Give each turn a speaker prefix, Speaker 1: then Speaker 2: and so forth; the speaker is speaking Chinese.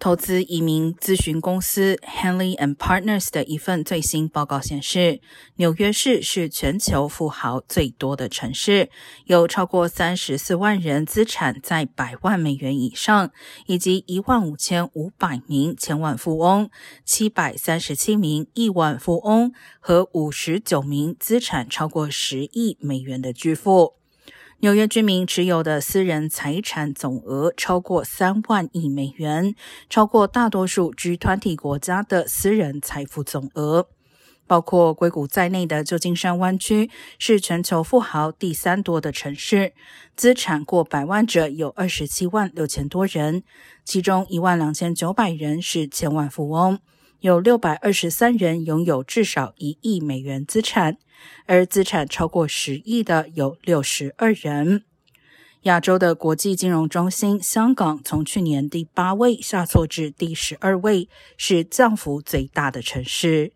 Speaker 1: 投资移民咨询公司 Henley and Partners 的一份最新报告显示，纽约市是全球富豪最多的城市，有超过三十四万人资产在百万美元以上，以及一万五千五百名千万富翁、七百三十七名亿万富翁和五十九名资产超过十亿美元的巨富。纽约居民持有的私人财产总额超过三万亿美元，超过大多数 G 团体国家的私人财富总额。包括硅谷在内的旧金山湾区是全球富豪第三多的城市，资产过百万者有二十七万六千多人，其中一万两千九百人是千万富翁。有六百二十三人拥有至少一亿美元资产，而资产超过十亿的有六十二人。亚洲的国际金融中心香港从去年第八位下挫至第十二位，是降幅最大的城市。